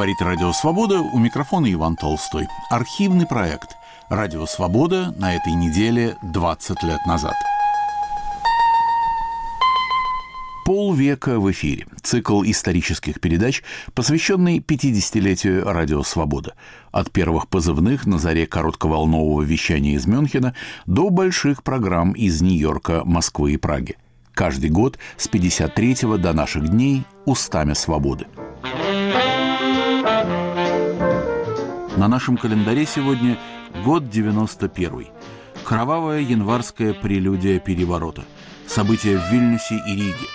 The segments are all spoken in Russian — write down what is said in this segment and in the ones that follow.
Говорит Радио Свобода, у микрофона Иван Толстой. Архивный проект «Радио Свобода» на этой неделе 20 лет назад. Полвека в эфире. Цикл исторических передач, посвященный 50-летию Радио Свобода. От первых позывных на заре коротковолнового вещания из Мюнхена до больших программ из Нью-Йорка, Москвы и Праги. Каждый год с 53 до наших дней устами свободы. На нашем календаре сегодня год 91 Кровавая январская прелюдия переворота. События в Вильнюсе и Риге.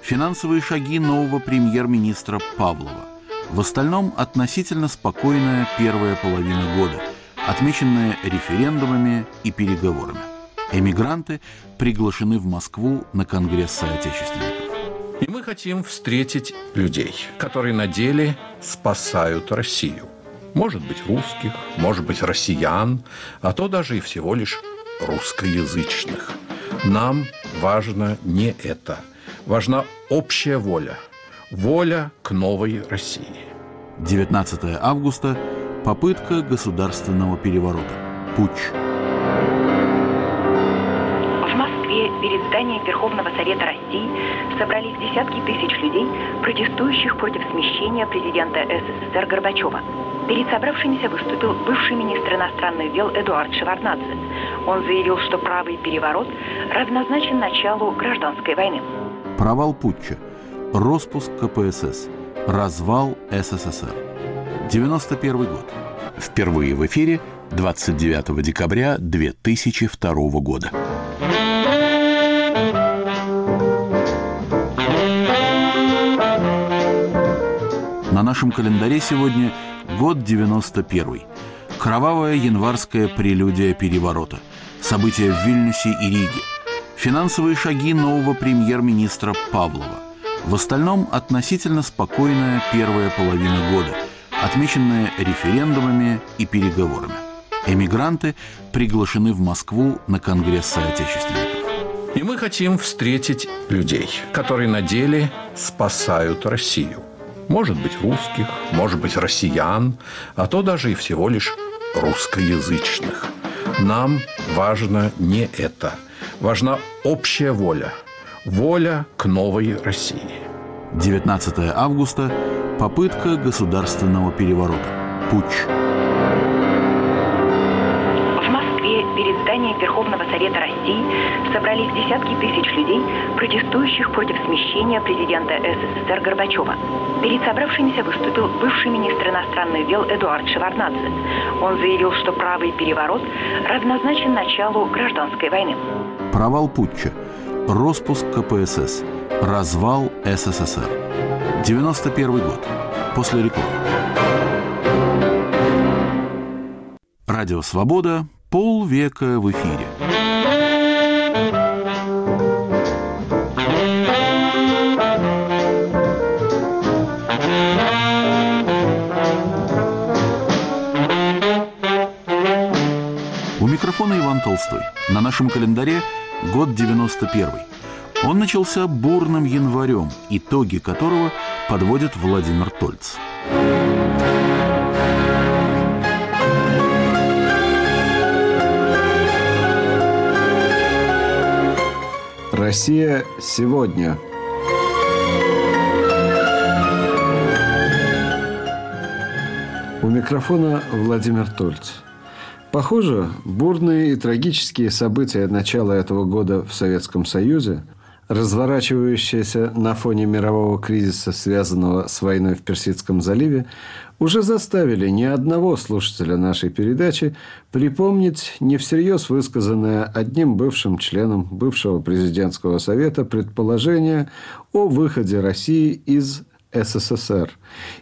Финансовые шаги нового премьер-министра Павлова. В остальном относительно спокойная первая половина года, отмеченная референдумами и переговорами. Эмигранты приглашены в Москву на Конгресс соотечественников. И мы хотим встретить людей, которые на деле спасают Россию – может быть, русских, может быть, россиян, а то даже и всего лишь русскоязычных. Нам важно не это. Важна общая воля. Воля к новой России. 19 августа. Попытка государственного переворота. Путч. Перед зданием Верховного Совета России собрались десятки тысяч людей, протестующих против смещения президента СССР Горбачева. Перед собравшимися выступил бывший министр иностранных дел Эдуард Шеварнадзе. Он заявил, что правый переворот равнозначен началу гражданской войны. Провал путча, распуск КПСС, развал СССР. 91 год. Впервые в эфире 29 декабря 2002 года. На нашем календаре сегодня Год 91. Кровавая январская прелюдия переворота. События в Вильнюсе и Риге. Финансовые шаги нового премьер-министра Павлова. В остальном относительно спокойная первая половина года, отмеченная референдумами и переговорами. Эмигранты приглашены в Москву на Конгресс соотечественников. И мы хотим встретить людей, которые на деле спасают Россию. Может быть, русских, может быть, россиян, а то даже и всего лишь русскоязычных. Нам важно не это. Важна общая воля. Воля к новой России. 19 августа. Попытка государственного переворота. Путч. Верховного Совета России собрались десятки тысяч людей, протестующих против смещения президента СССР Горбачева. Перед собравшимися выступил бывший министр иностранных дел Эдуард Шеварнадзе. Он заявил, что правый переворот равнозначен началу гражданской войны. Провал путча, распуск КПСС, развал СССР. 91 год. После рекламы. Радио «Свобода» Полвека в эфире. У микрофона Иван Толстой. На нашем календаре год 91. Он начался бурным январем, итоги которого подводит Владимир Тольц. Россия сегодня. У микрофона Владимир Тольц. Похоже, бурные и трагические события начала этого года в Советском Союзе, разворачивающиеся на фоне мирового кризиса, связанного с войной в Персидском заливе, уже заставили ни одного слушателя нашей передачи припомнить не всерьез высказанное одним бывшим членом бывшего президентского совета предположение о выходе России из СССР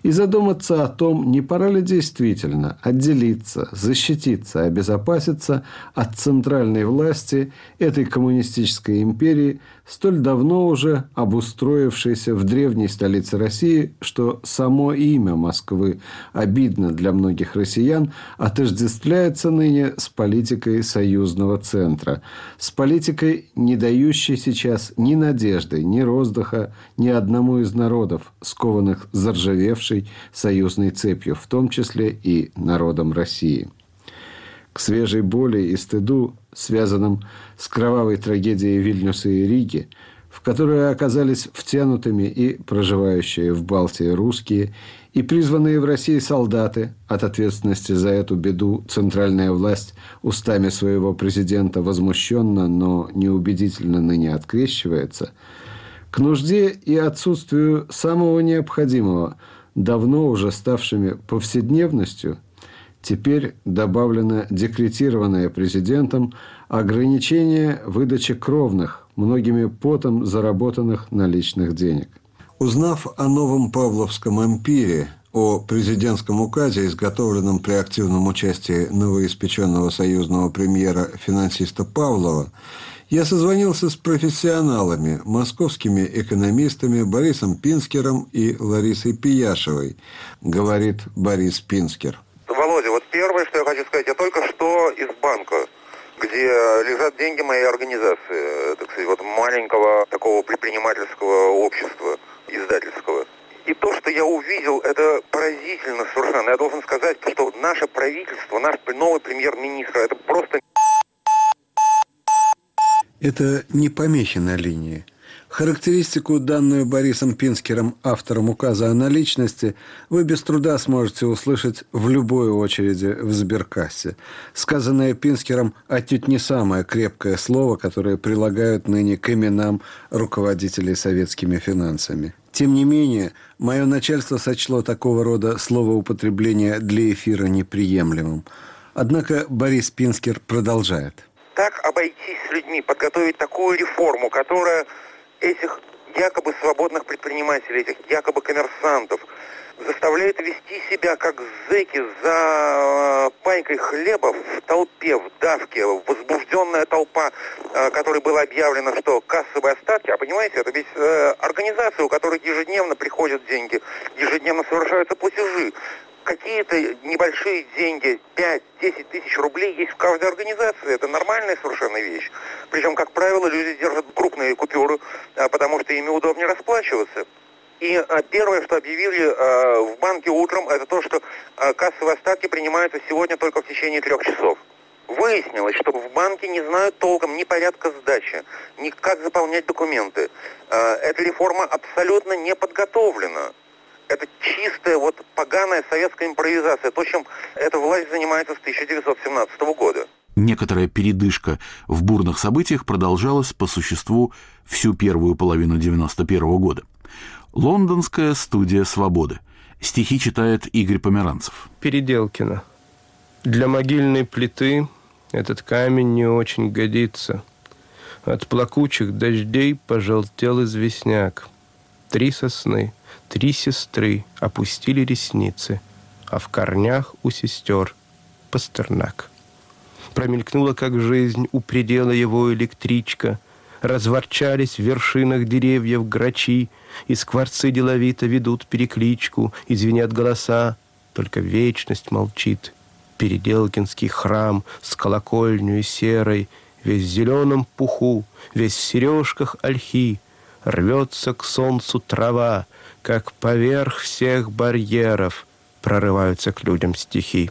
и задуматься о том, не пора ли действительно отделиться, защититься, обезопаситься от центральной власти этой коммунистической империи, столь давно уже обустроившейся в древней столице России, что само имя Москвы обидно для многих россиян, отождествляется ныне с политикой союзного центра, с политикой, не дающей сейчас ни надежды, ни роздыха ни одному из народов, с скованных заржавевшей союзной цепью, в том числе и народом России. К свежей боли и стыду, связанным с кровавой трагедией Вильнюса и Риги, в которую оказались втянутыми и проживающие в Балтии русские, и призванные в России солдаты, от ответственности за эту беду центральная власть устами своего президента возмущенно, но неубедительно ныне открещивается, к нужде и отсутствию самого необходимого, давно уже ставшими повседневностью, теперь добавлено декретированное президентом ограничение выдачи кровных, многими потом заработанных наличных денег. Узнав о новом Павловском ампире, о президентском указе, изготовленном при активном участии новоиспеченного союзного премьера-финансиста Павлова, я созвонился с профессионалами, московскими экономистами Борисом Пинскером и Ларисой Пияшевой, говорит Борис Пинскер. Володя, вот первое, что я хочу сказать, я только что из банка где лежат деньги моей организации, так сказать, вот маленького такого предпринимательского общества издательского. И то, что я увидел, это поразительно совершенно. Я должен сказать, что наше правительство, наш новый премьер-министр, это просто... Это не помехи на линии. Характеристику, данную Борисом Пинскером, автором указа о наличности, вы без труда сможете услышать в любой очереди в сберкассе. Сказанное Пинскером отнюдь не самое крепкое слово, которое прилагают ныне к именам руководителей советскими финансами. Тем не менее, мое начальство сочло такого рода словоупотребление для эфира неприемлемым. Однако Борис Пинскер продолжает. Так обойтись с людьми, подготовить такую реформу, которая этих якобы свободных предпринимателей, этих якобы коммерсантов, заставляет вести себя как зэки за пайкой хлеба в толпе, в давке, возбужденная толпа, э, которой было объявлено, что кассовые остатки, а понимаете, это ведь э, организация, у которой ежедневно приходят деньги, ежедневно совершаются платежи какие-то небольшие деньги, 5-10 тысяч рублей есть в каждой организации. Это нормальная совершенно вещь. Причем, как правило, люди держат крупные купюры, а, потому что ими удобнее расплачиваться. И а, первое, что объявили а, в банке утром, это то, что кассовые остатки принимаются сегодня только в течение трех часов. Выяснилось, что в банке не знают толком ни порядка сдачи, ни как заполнять документы. Эта реформа абсолютно не подготовлена это чистая вот поганая советская импровизация, то, чем эта власть занимается с 1917 года. Некоторая передышка в бурных событиях продолжалась по существу всю первую половину 1991 года. Лондонская студия «Свободы». Стихи читает Игорь Померанцев. Переделкина. Для могильной плиты этот камень не очень годится. От плакучих дождей пожелтел известняк. Три сосны – Три сестры опустили ресницы, а в корнях у сестер Пастернак. Промелькнула, как жизнь, у предела его электричка. Разворчались в вершинах деревьев грачи, И скворцы деловито ведут перекличку, И звенят голоса, только вечность молчит. Переделкинский храм с колокольней серой, Весь в зеленом пуху, весь в сережках ольхи, Рвется к солнцу трава, как поверх всех барьеров прорываются к людям стихи.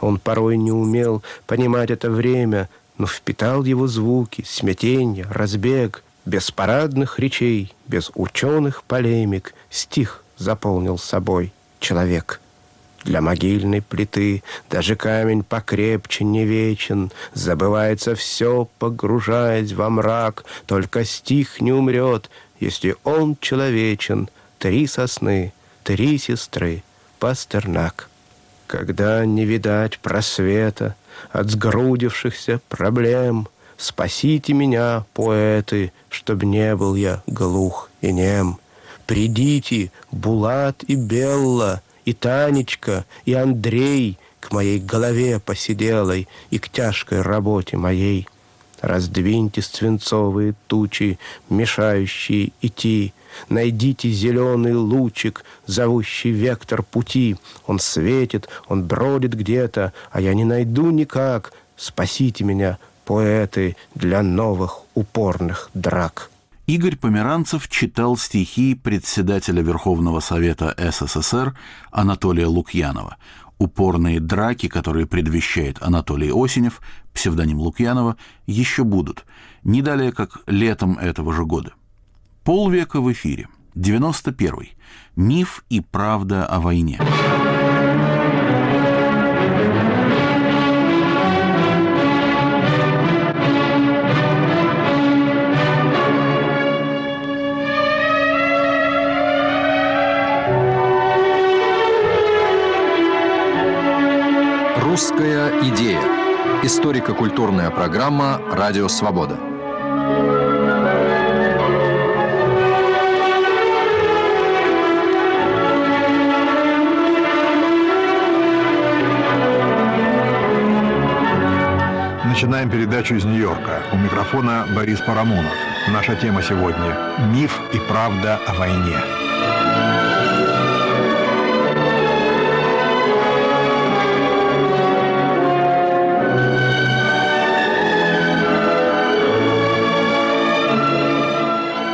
Он порой не умел понимать это время, но впитал его звуки, смятенье, разбег, без парадных речей, без ученых полемик, стих заполнил собой человек. Для могильной плиты даже камень покрепче не вечен, Забывается все, погружаясь во мрак, Только стих не умрет, если он человечен, Три сосны, три сестры, Пастернак. Когда не видать просвета От сгрудившихся проблем, Спасите меня, поэты, Чтоб не был я глух и нем. Придите, Булат и Белла, И Танечка, и Андрей, К моей голове посиделой И к тяжкой работе моей. Раздвиньте свинцовые тучи, мешающие идти, Найдите зеленый лучик, зовущий вектор пути. Он светит, он бродит где-то, а я не найду никак. Спасите меня, поэты, для новых упорных драк. Игорь Померанцев читал стихи председателя Верховного Совета СССР Анатолия Лукьянова. Упорные драки, которые предвещает Анатолий Осенев, псевдоним Лукьянова, еще будут. Не далее, как летом этого же года. Полвека в эфире. 91. Миф и правда о войне. Русская идея. Историко-культурная программа «Радио Свобода». Начинаем передачу из Нью-Йорка. У микрофона Борис Парамонов. Наша тема сегодня – миф и правда о войне.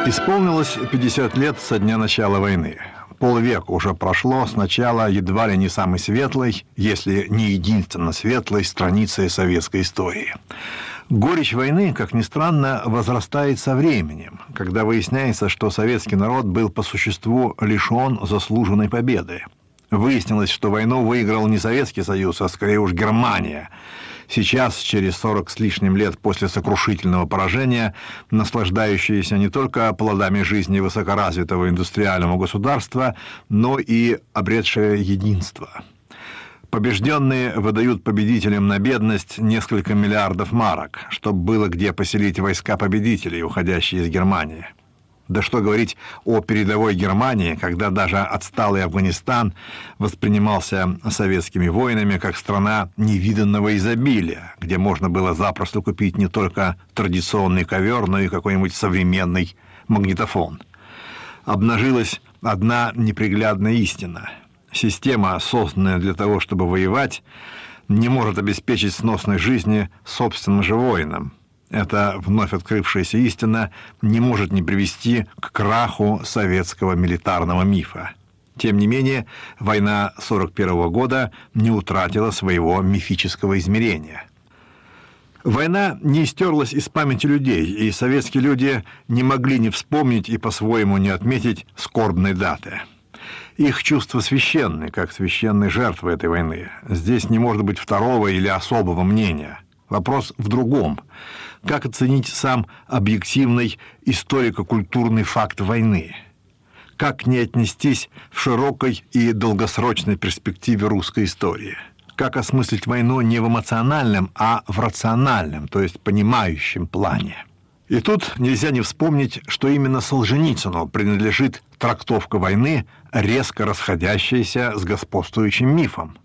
Исполнилось 50 лет со дня начала войны. Полвека уже прошло с начала едва ли не самой светлой, если не единственно светлой страницы советской истории. Горечь войны, как ни странно, возрастает со временем, когда выясняется, что советский народ был по существу лишен заслуженной победы. Выяснилось, что войну выиграл не Советский Союз, а скорее уж Германия – Сейчас, через 40 с лишним лет после сокрушительного поражения, наслаждающиеся не только плодами жизни высокоразвитого индустриального государства, но и обретшее единство. Побежденные выдают победителям на бедность несколько миллиардов марок, чтобы было где поселить войска победителей, уходящие из Германии. Да что говорить о передовой Германии, когда даже отсталый Афганистан воспринимался советскими воинами как страна невиданного изобилия, где можно было запросто купить не только традиционный ковер, но и какой-нибудь современный магнитофон. Обнажилась одна неприглядная истина. Система, созданная для того, чтобы воевать, не может обеспечить сносной жизни собственным же воинам – эта вновь открывшаяся истина не может не привести к краху советского милитарного мифа. Тем не менее, война 1941 года не утратила своего мифического измерения. Война не стерлась из памяти людей, и советские люди не могли не вспомнить и по-своему не отметить скорбной даты. Их чувства священны, как священные жертвы этой войны. Здесь не может быть второго или особого мнения. Вопрос в другом – как оценить сам объективный историко-культурный факт войны? Как не отнестись в широкой и долгосрочной перспективе русской истории? Как осмыслить войну не в эмоциональном, а в рациональном, то есть понимающем плане? И тут нельзя не вспомнить, что именно Солженицыну принадлежит трактовка войны, резко расходящаяся с господствующим мифом –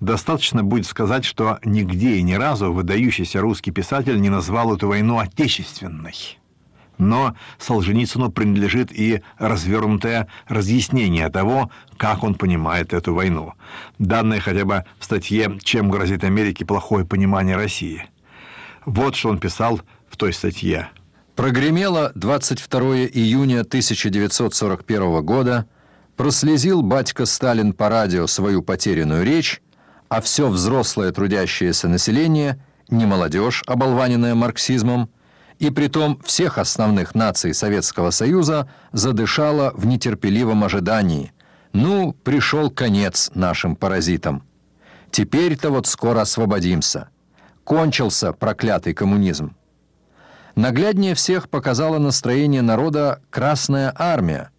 Достаточно будет сказать, что нигде и ни разу выдающийся русский писатель не назвал эту войну отечественной. Но Солженицыну принадлежит и развернутое разъяснение того, как он понимает эту войну. Данное хотя бы в статье «Чем грозит Америке плохое понимание России». Вот что он писал в той статье. Прогремело 22 июня 1941 года, прослезил батька Сталин по радио свою потерянную речь, а все взрослое трудящееся население, не молодежь, оболваненная марксизмом, и притом всех основных наций Советского Союза задышало в нетерпеливом ожидании. Ну, пришел конец нашим паразитам. Теперь-то вот скоро освободимся. Кончился проклятый коммунизм. Нагляднее всех показало настроение народа Красная Армия.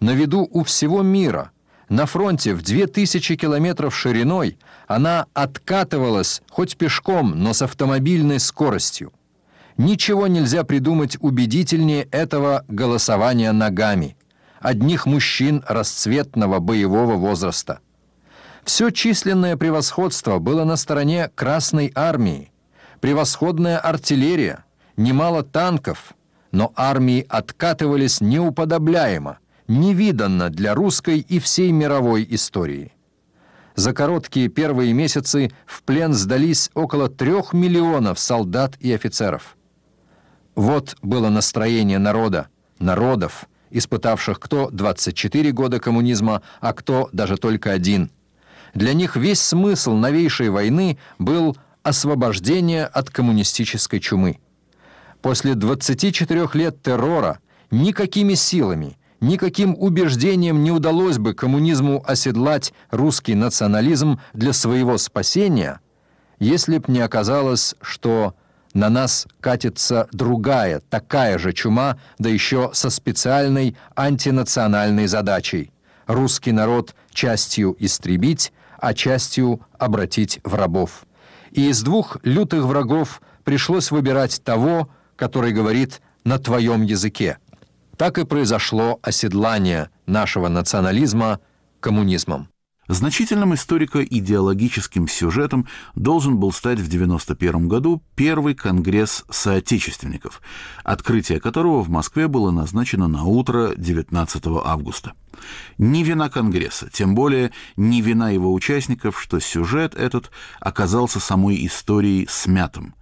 На виду у всего мира – на фронте в 2000 километров шириной она откатывалась хоть пешком, но с автомобильной скоростью. Ничего нельзя придумать убедительнее этого голосования ногами. Одних мужчин расцветного боевого возраста. Все численное превосходство было на стороне Красной Армии. Превосходная артиллерия, немало танков, но армии откатывались неуподобляемо, невиданно для русской и всей мировой истории. За короткие первые месяцы в плен сдались около трех миллионов солдат и офицеров. Вот было настроение народа, народов, испытавших кто 24 года коммунизма, а кто даже только один. Для них весь смысл новейшей войны был освобождение от коммунистической чумы. После 24 лет террора никакими силами, никаким убеждением не удалось бы коммунизму оседлать русский национализм для своего спасения, если б не оказалось, что на нас катится другая, такая же чума, да еще со специальной антинациональной задачей – русский народ частью истребить, а частью обратить в рабов. И из двух лютых врагов пришлось выбирать того, который говорит на твоем языке. Так и произошло оседлание нашего национализма коммунизмом. Значительным историко-идеологическим сюжетом должен был стать в 1991 году первый конгресс соотечественников, открытие которого в Москве было назначено на утро 19 августа. Не вина Конгресса, тем более не вина его участников, что сюжет этот оказался самой историей смятым.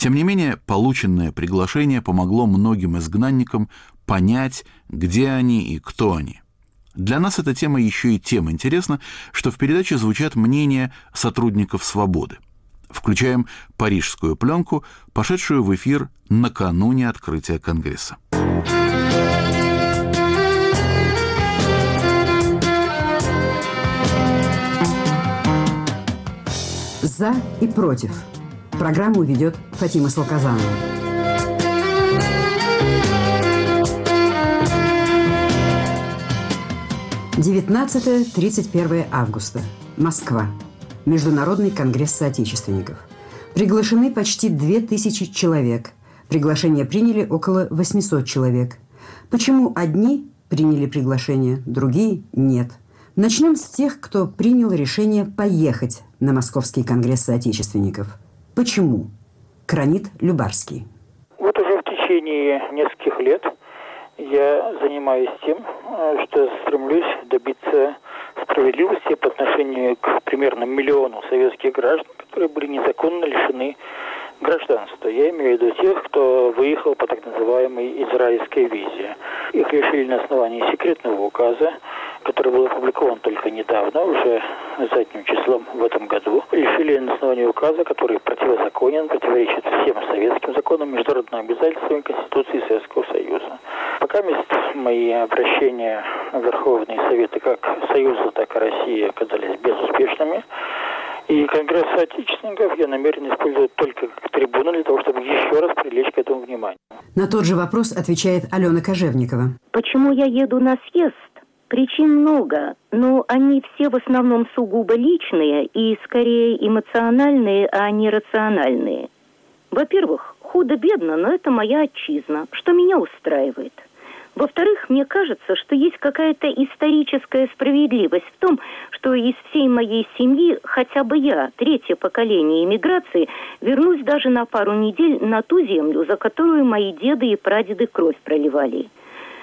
Тем не менее, полученное приглашение помогло многим изгнанникам понять, где они и кто они – для нас эта тема еще и тем интересна, что в передаче звучат мнения сотрудников «Свободы». Включаем парижскую пленку, пошедшую в эфир накануне открытия Конгресса. «За и против». Программу ведет Фатима Салказанова. 19-31 августа. Москва. Международный конгресс соотечественников. Приглашены почти 2000 человек. Приглашение приняли около 800 человек. Почему одни приняли приглашение, другие – нет? Начнем с тех, кто принял решение поехать на Московский конгресс соотечественников. Почему? Кранит Любарский. Вот уже в течение нескольких лет – я занимаюсь тем, э, что стремлюсь добиться справедливости по отношению к примерно миллиону советских граждан, которые были незаконно лишены гражданства. Я имею в виду тех, кто выехал по так называемой израильской визе. Их лишили на основании секретного указа, который был опубликован только недавно, уже задним числом в этом году. Лишили на основании указа, который противозаконен, противоречит всем советским законам, международным обязательствам и Конституции Советского Союза. Пока мест мои обращения в Верховные Советы как Союза, так и России оказались безуспешными. И Конгресс соотечественников я намерен использовать только как трибуну для того, чтобы еще раз привлечь к этому внимание. На тот же вопрос отвечает Алена Кожевникова. Почему я еду на съезд? Причин много, но они все в основном сугубо личные и скорее эмоциональные, а не рациональные. Во-первых, худо-бедно, но это моя отчизна, что меня устраивает – во-вторых, мне кажется, что есть какая-то историческая справедливость в том, что из всей моей семьи хотя бы я, третье поколение иммиграции, вернусь даже на пару недель на ту землю, за которую мои деды и прадеды кровь проливали.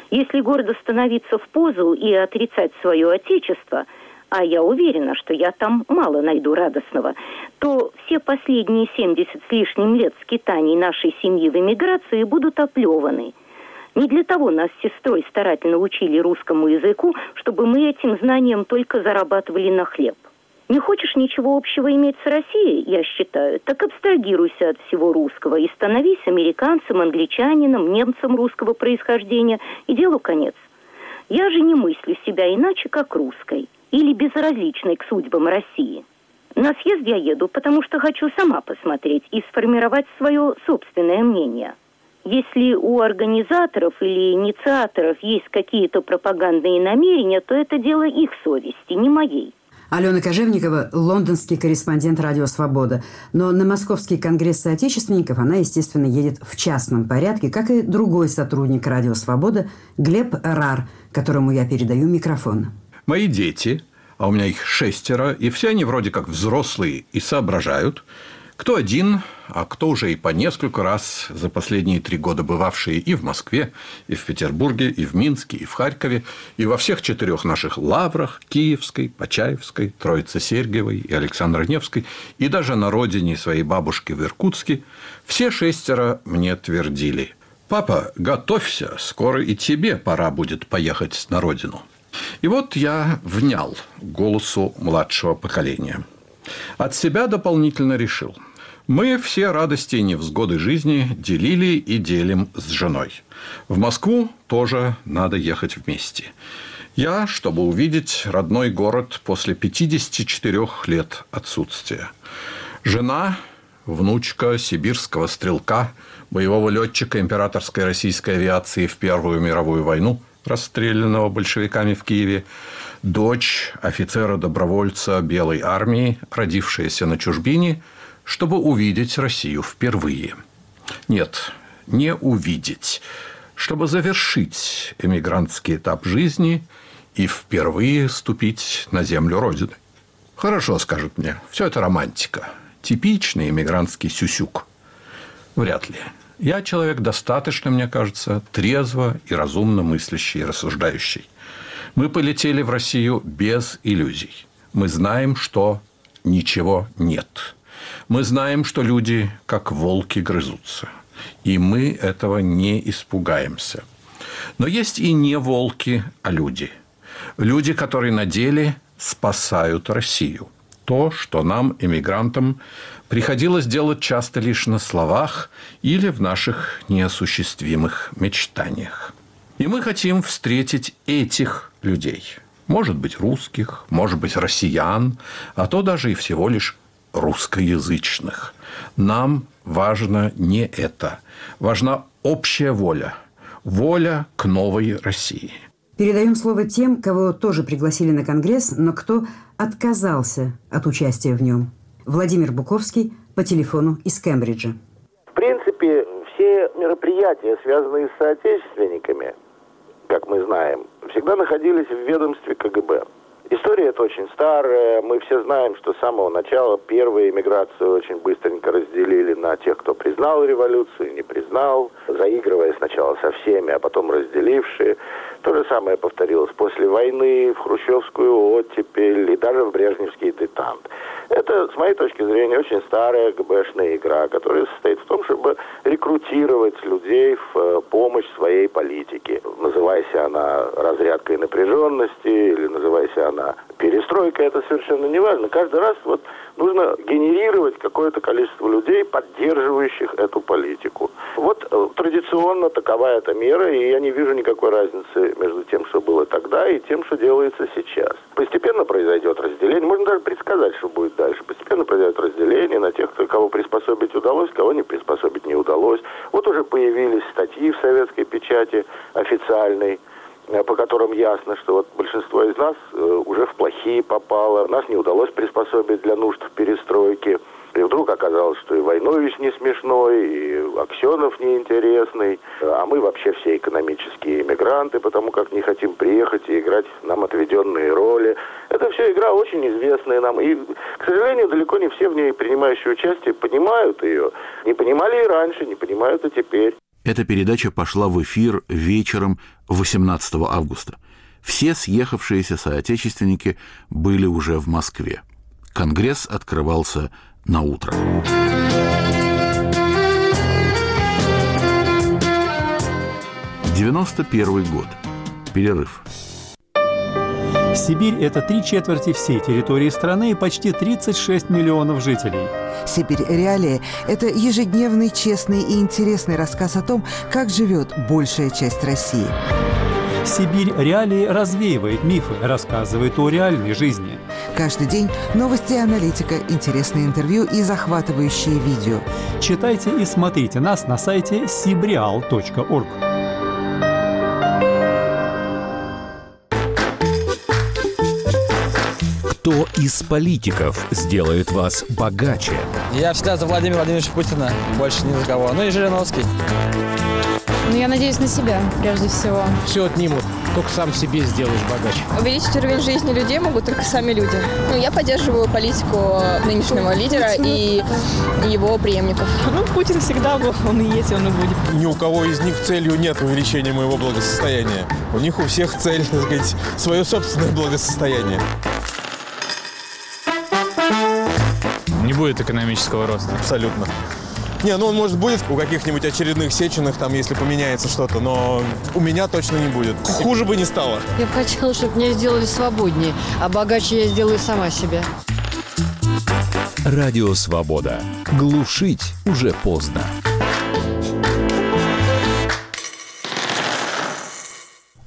Если гордо становиться в позу и отрицать свое отечество, а я уверена, что я там мало найду радостного, то все последние 70 с лишним лет скитаний нашей семьи в эмиграции будут оплеваны – не для того нас с сестрой старательно учили русскому языку, чтобы мы этим знанием только зарабатывали на хлеб. Не хочешь ничего общего иметь с Россией, я считаю, так абстрагируйся от всего русского и становись американцем, англичанином, немцем русского происхождения, и делу конец. Я же не мыслю себя иначе, как русской или безразличной к судьбам России. На съезд я еду, потому что хочу сама посмотреть и сформировать свое собственное мнение – если у организаторов или инициаторов есть какие-то пропагандные намерения, то это дело их совести, не моей. Алена Кожевникова – лондонский корреспондент «Радио Свобода». Но на Московский конгресс соотечественников она, естественно, едет в частном порядке, как и другой сотрудник «Радио Свобода» Глеб Рар, которому я передаю микрофон. Мои дети, а у меня их шестеро, и все они вроде как взрослые и соображают – кто один, а кто уже и по несколько раз за последние три года бывавшие и в Москве, и в Петербурге, и в Минске, и в Харькове, и во всех четырех наших лаврах – Киевской, Почаевской, Троице-Сергиевой и Александро-Невской, и даже на родине своей бабушки в Иркутске – все шестеро мне твердили – «Папа, готовься, скоро и тебе пора будет поехать на родину». И вот я внял голосу младшего поколения. От себя дополнительно решил. Мы все радости и невзгоды жизни делили и делим с женой. В Москву тоже надо ехать вместе. Я, чтобы увидеть родной город после 54 лет отсутствия. Жена, внучка сибирского стрелка, боевого летчика императорской российской авиации в Первую мировую войну, расстрелянного большевиками в Киеве, дочь офицера-добровольца Белой армии, родившаяся на чужбине, чтобы увидеть Россию впервые. Нет, не увидеть, чтобы завершить эмигрантский этап жизни и впервые ступить на землю Родины. Хорошо, скажут мне, все это романтика. Типичный эмигрантский сюсюк. Вряд ли. Я человек достаточно, мне кажется, трезво и разумно мыслящий и рассуждающий. Мы полетели в Россию без иллюзий. Мы знаем, что ничего нет. Мы знаем, что люди как волки грызутся. И мы этого не испугаемся. Но есть и не волки, а люди. Люди, которые на деле спасают Россию. То, что нам, эмигрантам, приходилось делать часто лишь на словах или в наших неосуществимых мечтаниях. И мы хотим встретить этих людей. Может быть, русских, может быть, россиян, а то даже и всего лишь русскоязычных. Нам важно не это. Важна общая воля. Воля к новой России. Передаем слово тем, кого тоже пригласили на Конгресс, но кто отказался от участия в нем. Владимир Буковский по телефону из Кембриджа. В принципе, все мероприятия, связанные с соотечественниками, как мы знаем, всегда находились в ведомстве КГБ. История это очень старая. Мы все знаем, что с самого начала первую эмиграцию очень быстренько разделили на тех, кто признал революцию не признал, заигрывая сначала со всеми, а потом разделившие. То же самое повторилось после войны, в хрущевскую оттепель и даже в брежневский детант. Это, с моей точки зрения, очень старая ГБшная игра, которая состоит в том, чтобы рекрутировать людей в э, помощь своей политике. Называйся она разрядкой напряженности или называйся она перестройкой, это совершенно не важно. Каждый раз вот нужно генерировать какое-то количество людей, поддерживающих эту политику. Вот э, традиционно такова эта мера, и я не вижу никакой разницы между тем, что было тогда, и тем, что делается сейчас. Постепенно произойдет разделение, можно даже предсказать, что будет дальше. Постепенно произойдет разделение на тех, кого приспособить удалось, кого не приспособить не удалось. Вот уже появились статьи в советской печати официальной, по которым ясно, что вот большинство из нас э, уже в плохие попало, нас не удалось приспособить для нужд перестройки. И вдруг оказалось, что и Войнович не смешной, и Аксенов неинтересный, а мы вообще все экономические иммигранты, потому как не хотим приехать и играть нам отведенные роли. Это все игра очень известная нам. И, к сожалению, далеко не все в ней принимающие участие понимают ее. Не понимали и раньше, не понимают и теперь. Эта передача пошла в эфир вечером 18 августа. Все съехавшиеся соотечественники были уже в Москве. Конгресс открывался на утро. Девяносто первый год. Перерыв. Сибирь – это три четверти всей территории страны и почти 36 миллионов жителей. «Сибирь. Реалии» – это ежедневный, честный и интересный рассказ о том, как живет большая часть России. Сибирь реалии развеивает мифы, рассказывает о реальной жизни. Каждый день новости и аналитика, интересные интервью и захватывающие видео. Читайте и смотрите нас на сайте sibrial.org. Кто из политиков сделает вас богаче? Я всегда за Владимира Владимировича Путина, больше ни за кого. Ну и Жириновский. Ну, я надеюсь на себя, прежде всего. Все отнимут, только сам себе сделаешь богаче. Увеличить уровень жизни людей могут только сами люди. Ну, я поддерживаю политику нынешнего лидера и его преемников. Ну, Путин всегда был, он и есть, он и будет. Ни у кого из них целью нет увеличения моего благосостояния. У них у всех цель, так сказать, свое собственное благосостояние. Будет экономического роста. Абсолютно. Не, ну он может будет у каких-нибудь очередных сеченых, там, если поменяется что-то, но у меня точно не будет. Хуже бы не стало. Я бы хотела, чтобы меня сделали свободнее, а богаче я сделаю сама себя. Радио «Свобода». Глушить уже поздно.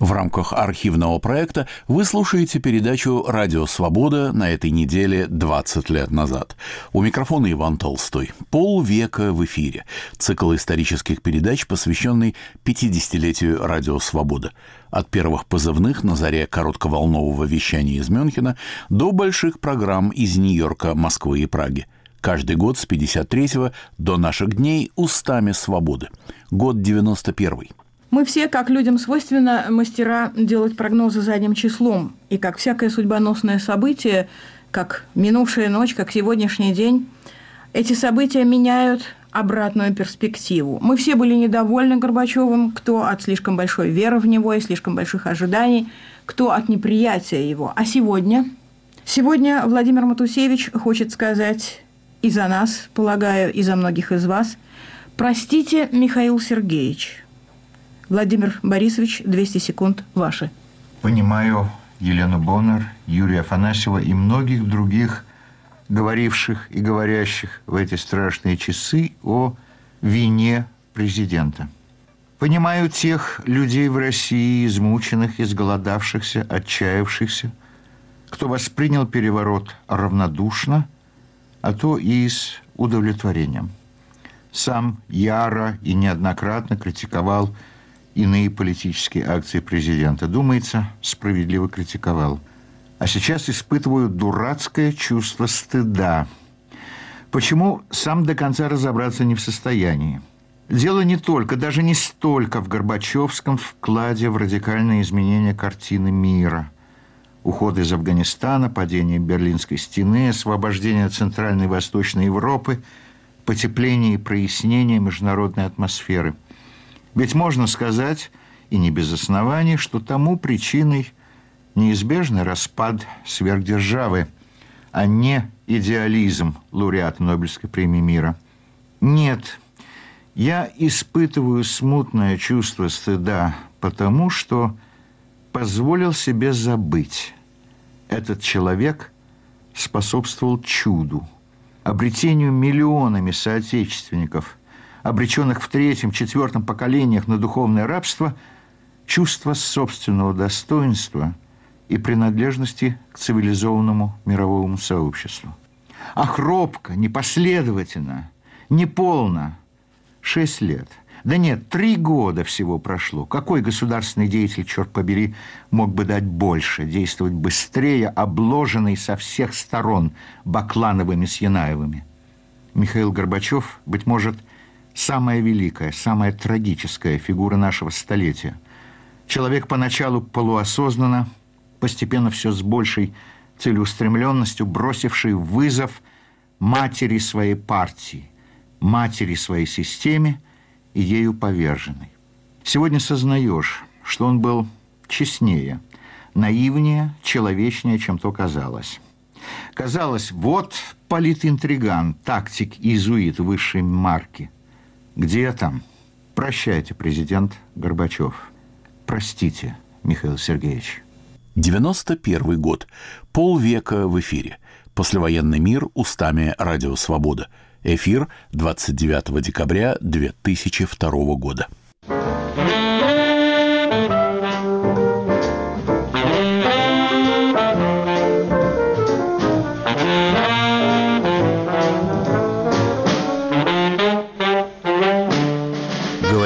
В рамках архивного проекта вы слушаете передачу «Радио Свобода» на этой неделе 20 лет назад. У микрофона Иван Толстой. Полвека в эфире. Цикл исторических передач, посвященный 50-летию «Радио Свобода». От первых позывных на заре коротковолнового вещания из Мюнхена до больших программ из Нью-Йорка, Москвы и Праги. Каждый год с 53 до наших дней устами свободы. Год 91 -й. Мы все, как людям свойственно, мастера делать прогнозы задним числом. И как всякое судьбоносное событие, как минувшая ночь, как сегодняшний день, эти события меняют обратную перспективу. Мы все были недовольны Горбачевым, кто от слишком большой веры в него и слишком больших ожиданий, кто от неприятия его. А сегодня? Сегодня Владимир Матусевич хочет сказать и за нас, полагаю, и за многих из вас, простите, Михаил Сергеевич, Владимир Борисович, 200 секунд ваши. Понимаю Елену Боннер, Юрия Афанасьева и многих других говоривших и говорящих в эти страшные часы о вине президента. Понимаю тех людей в России, измученных, изголодавшихся, отчаявшихся, кто воспринял переворот равнодушно, а то и с удовлетворением. Сам яро и неоднократно критиковал иные политические акции президента. Думается, справедливо критиковал. А сейчас испытываю дурацкое чувство стыда. Почему сам до конца разобраться не в состоянии? Дело не только, даже не столько в Горбачевском вкладе в радикальное изменение картины мира. Уход из Афганистана, падение Берлинской стены, освобождение Центральной и Восточной Европы, потепление и прояснение международной атмосферы – ведь можно сказать, и не без оснований, что тому причиной неизбежный распад сверхдержавы, а не идеализм лауреата Нобелевской премии мира. Нет, я испытываю смутное чувство стыда, потому что позволил себе забыть. Этот человек способствовал чуду, обретению миллионами соотечественников – обреченных в третьем, четвертом поколениях на духовное рабство, чувство собственного достоинства и принадлежности к цивилизованному мировому сообществу. А хробко, непоследовательно, неполно. Шесть лет. Да нет, три года всего прошло. Какой государственный деятель, черт побери, мог бы дать больше, действовать быстрее, обложенный со всех сторон Баклановыми с Янаевыми? Михаил Горбачев, быть может, – самая великая, самая трагическая фигура нашего столетия. Человек поначалу полуосознанно, постепенно все с большей целеустремленностью, бросивший вызов матери своей партии, матери своей системе и ею поверженной. Сегодня сознаешь, что он был честнее, наивнее, человечнее, чем то казалось. Казалось, вот политинтриган, тактик иезуит высшей марки – где там? Прощайте, президент Горбачев. Простите, Михаил Сергеевич. 91 год. Полвека в эфире. Послевоенный мир устами Радио Свобода. Эфир 29 декабря 2002 года.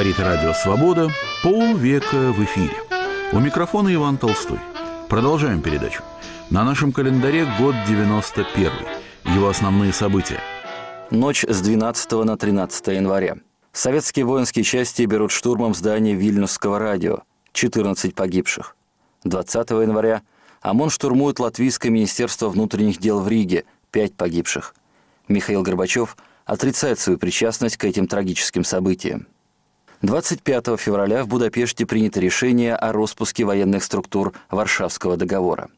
Говорит Радио Свобода. Полвека в эфире. У микрофона Иван Толстой. Продолжаем передачу. На нашем календаре год 91. Его основные события. Ночь с 12 на 13 января. Советские воинские части берут штурмом здание Вильнюсского радио. 14 погибших. 20 января ОМОН штурмует Латвийское министерство внутренних дел в Риге. 5 погибших. Михаил Горбачев отрицает свою причастность к этим трагическим событиям. 25 февраля в Будапеште принято решение о распуске военных структур Варшавского договора.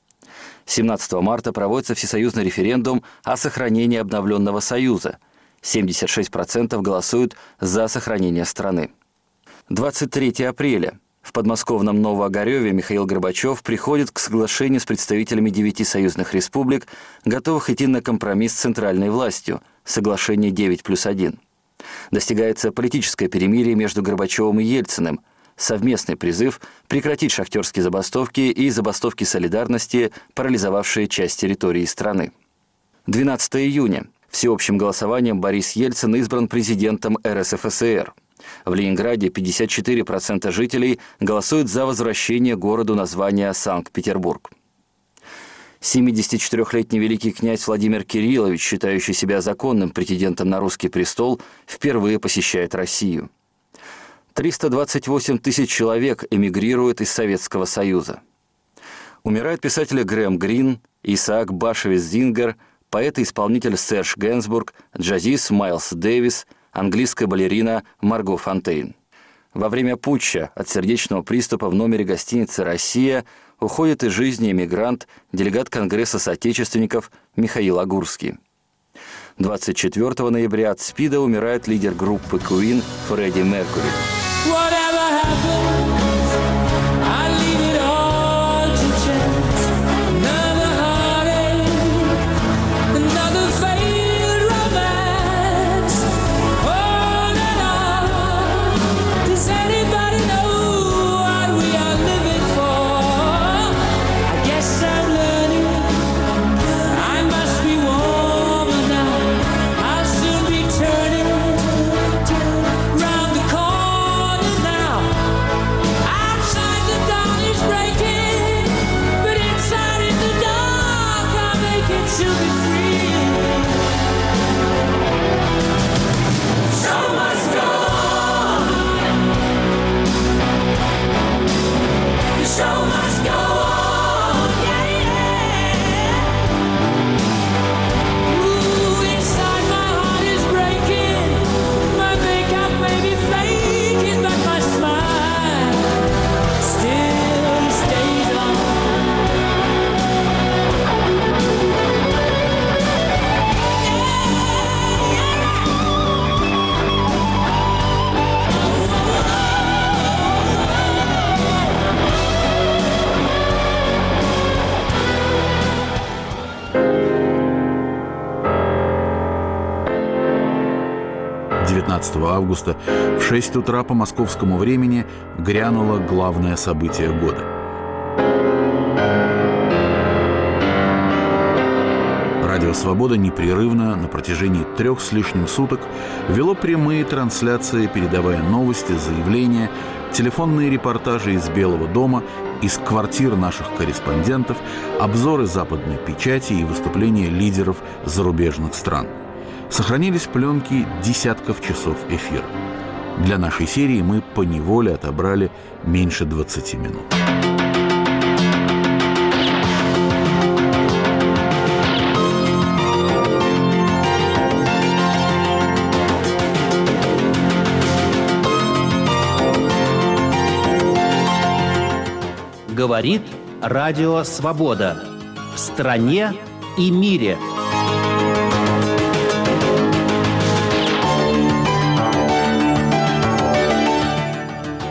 17 марта проводится всесоюзный референдум о сохранении обновленного Союза. 76% голосуют за сохранение страны. 23 апреля. В подмосковном Новоогареве Михаил Горбачев приходит к соглашению с представителями девяти союзных республик, готовых идти на компромисс с центральной властью – соглашение 9 плюс 1. Достигается политическое перемирие между Горбачевым и Ельциным, совместный призыв прекратить шахтерские забастовки и забастовки солидарности, парализовавшие часть территории страны. 12 июня. Всеобщим голосованием Борис Ельцин избран президентом РСФСР. В Ленинграде 54% жителей голосуют за возвращение городу названия Санкт-Петербург. 74-летний великий князь Владимир Кириллович, считающий себя законным претендентом на русский престол, впервые посещает Россию. 328 тысяч человек эмигрируют из Советского Союза. Умирают писатели Грэм Грин, Исаак Башевец Зингер, поэт и исполнитель Серж Генсбург, джазист Майлз Дэвис, английская балерина Марго Фонтейн. Во время путча от сердечного приступа в номере гостиницы «Россия» уходит из жизни эмигрант, делегат Конгресса соотечественников Михаил Агурский. 24 ноября от СПИДа умирает лидер группы Queen Фредди Меркури. Августа в 6 утра по московскому времени грянуло главное событие года. Радио «Свобода» непрерывно на протяжении трех с лишним суток вело прямые трансляции, передавая новости, заявления, телефонные репортажи из Белого дома, из квартир наших корреспондентов, обзоры западной печати и выступления лидеров зарубежных стран – сохранились пленки десятков часов эфира. Для нашей серии мы по неволе отобрали меньше 20 минут. Говорит Радио Свобода в стране и мире.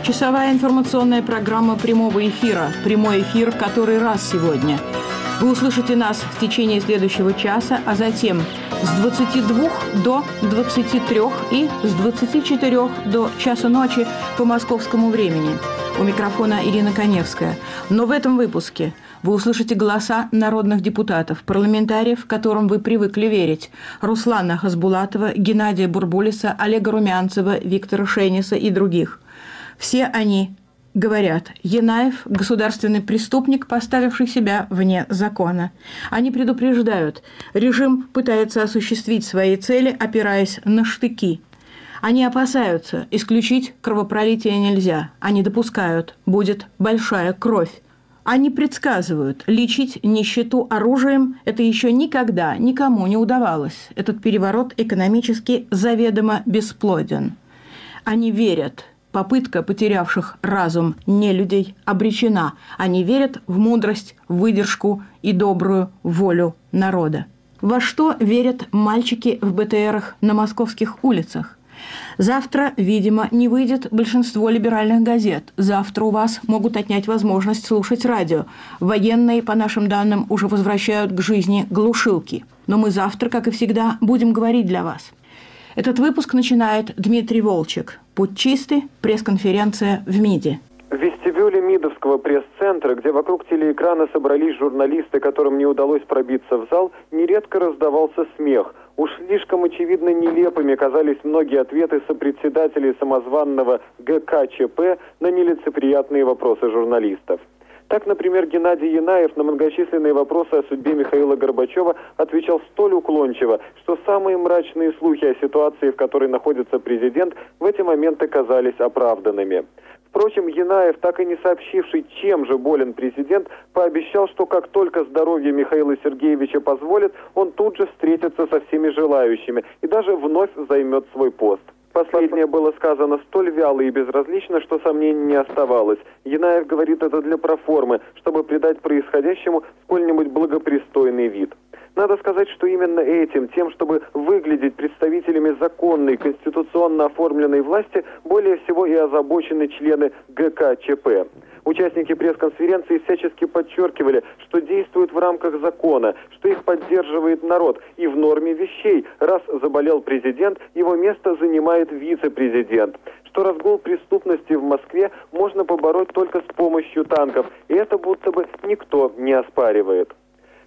Часовая информационная программа прямого эфира. Прямой эфир который раз сегодня. Вы услышите нас в течение следующего часа, а затем с 22 до 23 и с 24 до часа ночи по московскому времени. У микрофона Ирина Коневская. Но в этом выпуске вы услышите голоса народных депутатов, парламентариев, которым вы привыкли верить. Руслана Хасбулатова, Геннадия Бурбулиса, Олега Румянцева, Виктора Шениса и других – все они говорят, Янаев – государственный преступник, поставивший себя вне закона. Они предупреждают, режим пытается осуществить свои цели, опираясь на штыки. Они опасаются, исключить кровопролитие нельзя. Они допускают, будет большая кровь. Они предсказывают, лечить нищету оружием – это еще никогда никому не удавалось. Этот переворот экономически заведомо бесплоден. Они верят – Попытка потерявших разум нелюдей обречена. Они верят в мудрость, выдержку и добрую волю народа. Во что верят мальчики в БТРах на московских улицах? Завтра, видимо, не выйдет большинство либеральных газет. Завтра у вас могут отнять возможность слушать радио. Военные, по нашим данным, уже возвращают к жизни глушилки. Но мы завтра, как и всегда, будем говорить для вас. Этот выпуск начинает Дмитрий Волчек. Путь чистый. Пресс-конференция в МИДе. В вестибюле МИДовского пресс-центра, где вокруг телеэкрана собрались журналисты, которым не удалось пробиться в зал, нередко раздавался смех. Уж слишком очевидно нелепыми казались многие ответы сопредседателей самозванного ГКЧП на нелицеприятные вопросы журналистов. Так, например, Геннадий Янаев на многочисленные вопросы о судьбе Михаила Горбачева отвечал столь уклончиво, что самые мрачные слухи о ситуации, в которой находится президент, в эти моменты казались оправданными. Впрочем, Янаев, так и не сообщивший, чем же болен президент, пообещал, что как только здоровье Михаила Сергеевича позволит, он тут же встретится со всеми желающими и даже вновь займет свой пост. Последнее было сказано столь вяло и безразлично, что сомнений не оставалось. Янаев говорит это для проформы, чтобы придать происходящему сколь-нибудь благопристойный вид. Надо сказать, что именно этим, тем, чтобы выглядеть представителями законной, конституционно оформленной власти, более всего и озабочены члены ГКЧП. Участники пресс-конференции всячески подчеркивали, что действуют в рамках закона, что их поддерживает народ. И в норме вещей, раз заболел президент, его место занимает вице-президент. Что разгул преступности в Москве можно побороть только с помощью танков. И это будто бы никто не оспаривает.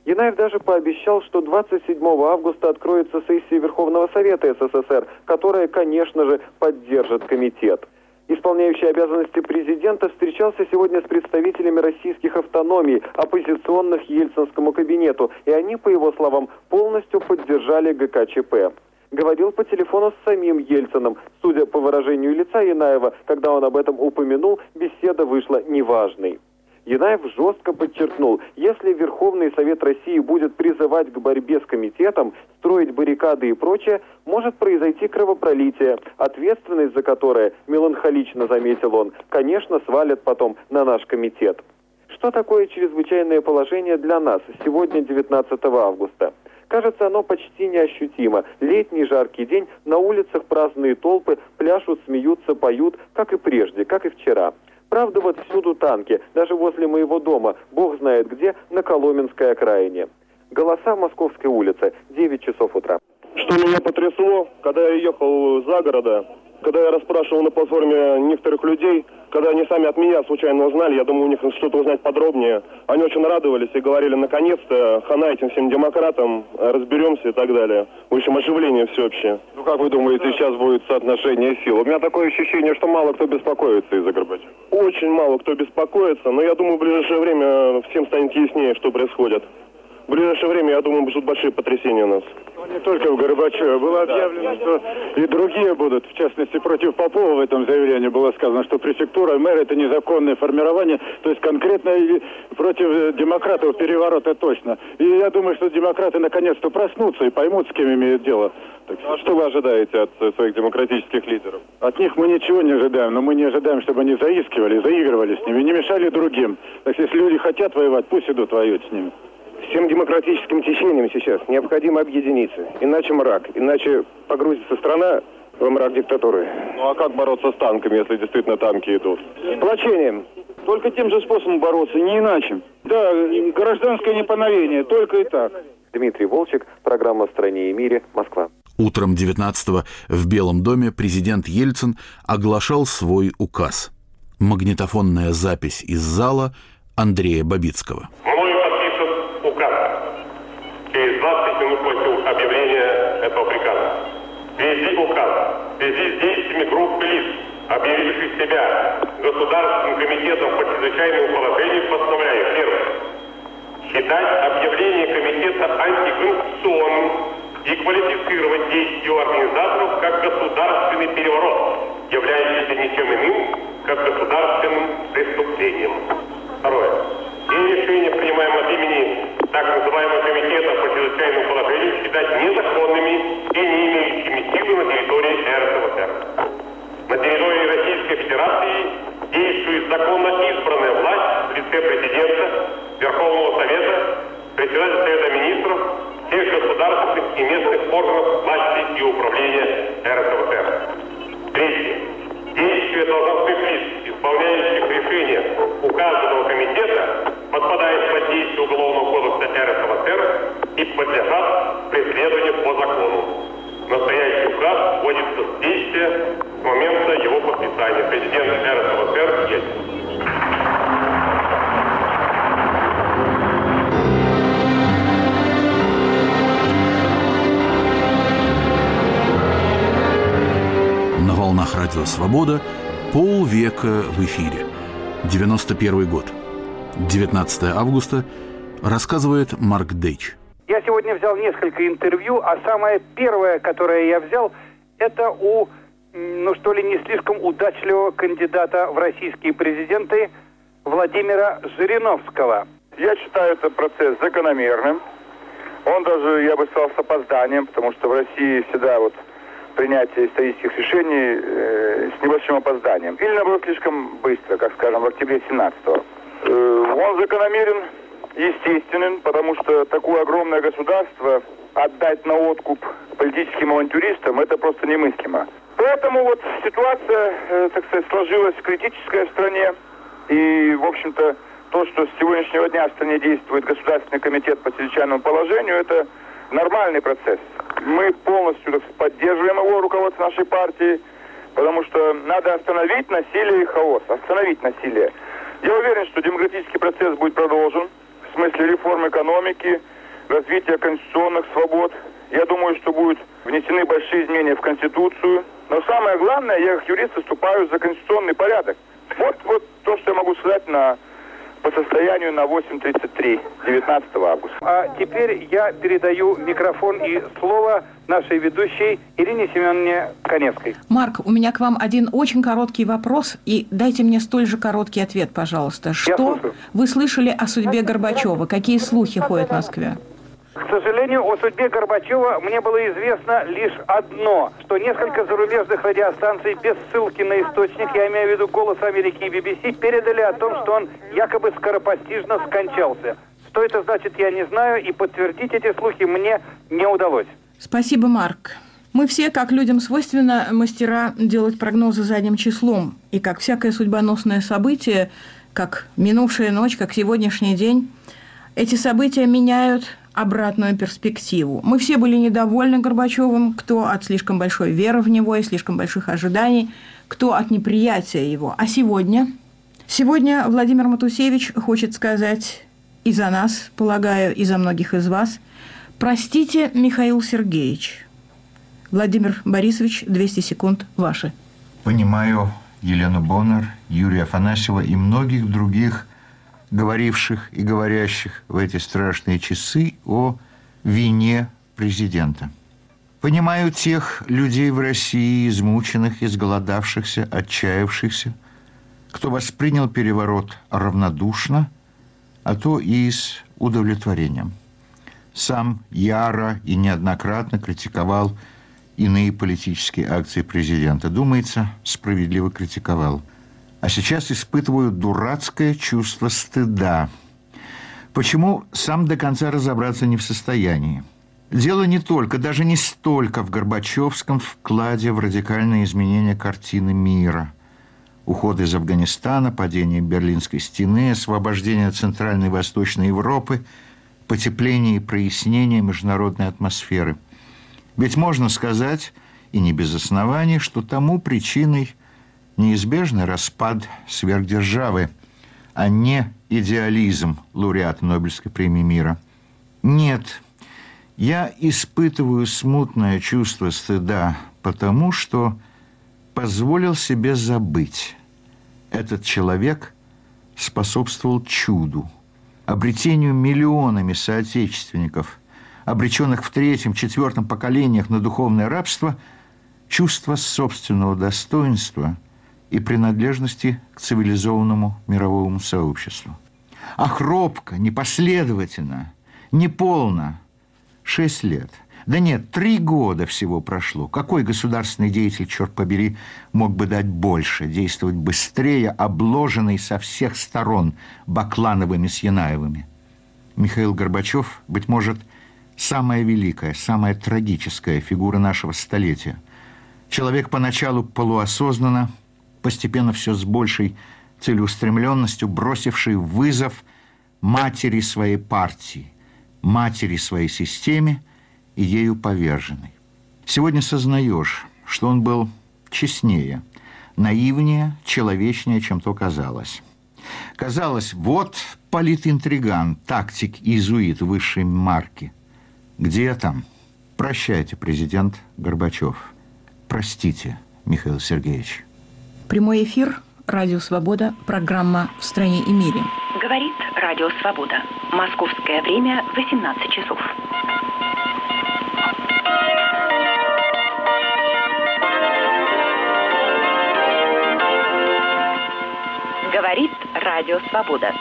Янаев даже пообещал, что 27 августа откроется сессия Верховного Совета СССР, которая, конечно же, поддержит комитет исполняющий обязанности президента, встречался сегодня с представителями российских автономий, оппозиционных Ельцинскому кабинету, и они, по его словам, полностью поддержали ГКЧП. Говорил по телефону с самим Ельцином. Судя по выражению лица Янаева, когда он об этом упомянул, беседа вышла неважной. Янаев жестко подчеркнул, если Верховный Совет России будет призывать к борьбе с комитетом, строить баррикады и прочее, может произойти кровопролитие, ответственность за которое, меланхолично заметил он, конечно, свалят потом на наш комитет. Что такое чрезвычайное положение для нас сегодня, 19 августа? Кажется, оно почти неощутимо. Летний жаркий день, на улицах праздные толпы, пляшут, смеются, поют, как и прежде, как и вчера. Правда, вот всюду танки, даже возле моего дома, бог знает где, на Коломенской окраине. Голоса Московской улицы, 9 часов утра. Что меня потрясло, когда я ехал за города, когда я расспрашивал на платформе некоторых людей, когда они сами от меня случайно узнали, я думаю, у них что-то узнать подробнее, они очень радовались и говорили, наконец-то, хана этим всем демократам, разберемся и так далее. В общем, оживление всеобщее. Ну, как вы думаете, сейчас будет соотношение сил? У меня такое ощущение, что мало кто беспокоится из-за Горбачева. Очень мало кто беспокоится, но я думаю, в ближайшее время всем станет яснее, что происходит. В ближайшее время, я думаю, будут большие потрясения у нас. Не только в Горбачеве. Было объявлено, что и другие будут. В частности, против Попова в этом заявлении было сказано, что префектура, мэр – это незаконное формирование. То есть конкретно против демократов переворота точно. И я думаю, что демократы наконец-то проснутся и поймут, с кем имеют дело. Так, а что вы ожидаете от своих демократических лидеров? От них мы ничего не ожидаем, но мы не ожидаем, чтобы они заискивали, заигрывали с ними, не мешали другим. Так если люди хотят воевать, пусть идут воюют с ними. Всем демократическим течениям сейчас необходимо объединиться. Иначе мрак. Иначе погрузится страна в мрак диктатуры. Ну а как бороться с танками, если действительно танки идут? Сплочением. Только тем же способом бороться, не иначе. Да, гражданское неповиновение, только и так. Дмитрий Волчек, программа «В стране и мире», Москва. Утром 19-го в Белом доме президент Ельцин оглашал свой указ. Магнитофонная запись из зала Андрея Бабицкого. Ввести связи с действиями группы лиц, объявивших себя Государственным комитетом по чрезвычайному положению, постановляю, первое, считать объявление комитета антиконституционным и квалифицировать действия организаторов как государственный переворот, являющийся ничем иным, как государственным преступлением. Второе. Все решения, принимаемые от имени так называемого комитета по чрезвычайному радио «Свобода» полвека в эфире. 91 год. 19 августа. Рассказывает Марк Дейч. Я сегодня взял несколько интервью, а самое первое, которое я взял, это у, ну что ли, не слишком удачливого кандидата в российские президенты Владимира Жириновского. Я считаю этот процесс закономерным. Он даже, я бы сказал, с опозданием, потому что в России всегда вот принятие исторических решений э, с небольшим опозданием. Или, наоборот, слишком быстро, как, скажем, в октябре 17-го. Э, он закономерен, естественен, потому что такое огромное государство отдать на откуп политическим авантюристам, это просто немыслимо. Поэтому вот ситуация, э, так сказать, сложилась в стране. И, в общем-то, то, что с сегодняшнего дня в стране действует Государственный комитет по чрезвычайному положению, это нормальный процесс. Мы полностью поддерживаем его, руководство нашей партии, потому что надо остановить насилие и хаос, остановить насилие. Я уверен, что демократический процесс будет продолжен в смысле реформ экономики, развития конституционных свобод. Я думаю, что будут внесены большие изменения в Конституцию. Но самое главное, я как юрист выступаю за конституционный порядок. Вот, вот то, что я могу сказать на по состоянию на 8.33 19 августа. А теперь я передаю микрофон и слово нашей ведущей Ирине Семеновне Коневской. Марк, у меня к вам один очень короткий вопрос, и дайте мне столь же короткий ответ, пожалуйста. Что вы слышали о судьбе Горбачева? Какие слухи ходят в Москве? К сожалению, о судьбе Горбачева мне было известно лишь одно, что несколько зарубежных радиостанций без ссылки на источник, я имею в виду «Голос Америки» и BBC, передали о том, что он якобы скоропостижно скончался. Что это значит, я не знаю, и подтвердить эти слухи мне не удалось. Спасибо, Марк. Мы все, как людям свойственно, мастера делать прогнозы задним числом. И как всякое судьбоносное событие, как минувшая ночь, как сегодняшний день, эти события меняют обратную перспективу. Мы все были недовольны Горбачевым, кто от слишком большой веры в него и слишком больших ожиданий, кто от неприятия его. А сегодня? Сегодня Владимир Матусевич хочет сказать и за нас, полагаю, и за многих из вас, простите, Михаил Сергеевич. Владимир Борисович, 200 секунд, ваши. Понимаю Елену Боннер, Юрия Афанасьева и многих других говоривших и говорящих в эти страшные часы о вине президента. Понимаю тех людей в России, измученных, изголодавшихся, отчаявшихся, кто воспринял переворот равнодушно, а то и с удовлетворением. Сам яро и неоднократно критиковал иные политические акции президента. Думается, справедливо критиковал – а сейчас испытываю дурацкое чувство стыда. Почему сам до конца разобраться не в состоянии? Дело не только, даже не столько в Горбачевском вкладе в радикальные изменения картины мира. Уход из Афганистана, падение Берлинской стены, освобождение Центральной и Восточной Европы, потепление и прояснение международной атмосферы. Ведь можно сказать, и не без оснований, что тому причиной неизбежный распад сверхдержавы, а не идеализм лауреата Нобелевской премии мира. Нет, я испытываю смутное чувство стыда, потому что позволил себе забыть. Этот человек способствовал чуду, обретению миллионами соотечественников, обреченных в третьем, четвертом поколениях на духовное рабство, чувство собственного достоинства – и принадлежности к цивилизованному мировому сообществу. А хробко, непоследовательно, неполно. Шесть лет. Да нет, три года всего прошло. Какой государственный деятель, черт побери, мог бы дать больше, действовать быстрее, обложенный со всех сторон Баклановыми с Янаевыми? Михаил Горбачев, быть может, самая великая, самая трагическая фигура нашего столетия. Человек поначалу полуосознанно, постепенно все с большей целеустремленностью, бросивший вызов матери своей партии, матери своей системе и ею поверженный. Сегодня сознаешь, что он был честнее, наивнее, человечнее, чем то казалось. Казалось, вот политинтриган, тактик иезуит высшей марки. Где там? Прощайте, президент Горбачев. Простите, Михаил Сергеевич. Прямой эфир, Радио Свобода, программа «В стране и мире». Говорит Радио Свобода. Московское время 18 часов. Говорит Радио Свобода.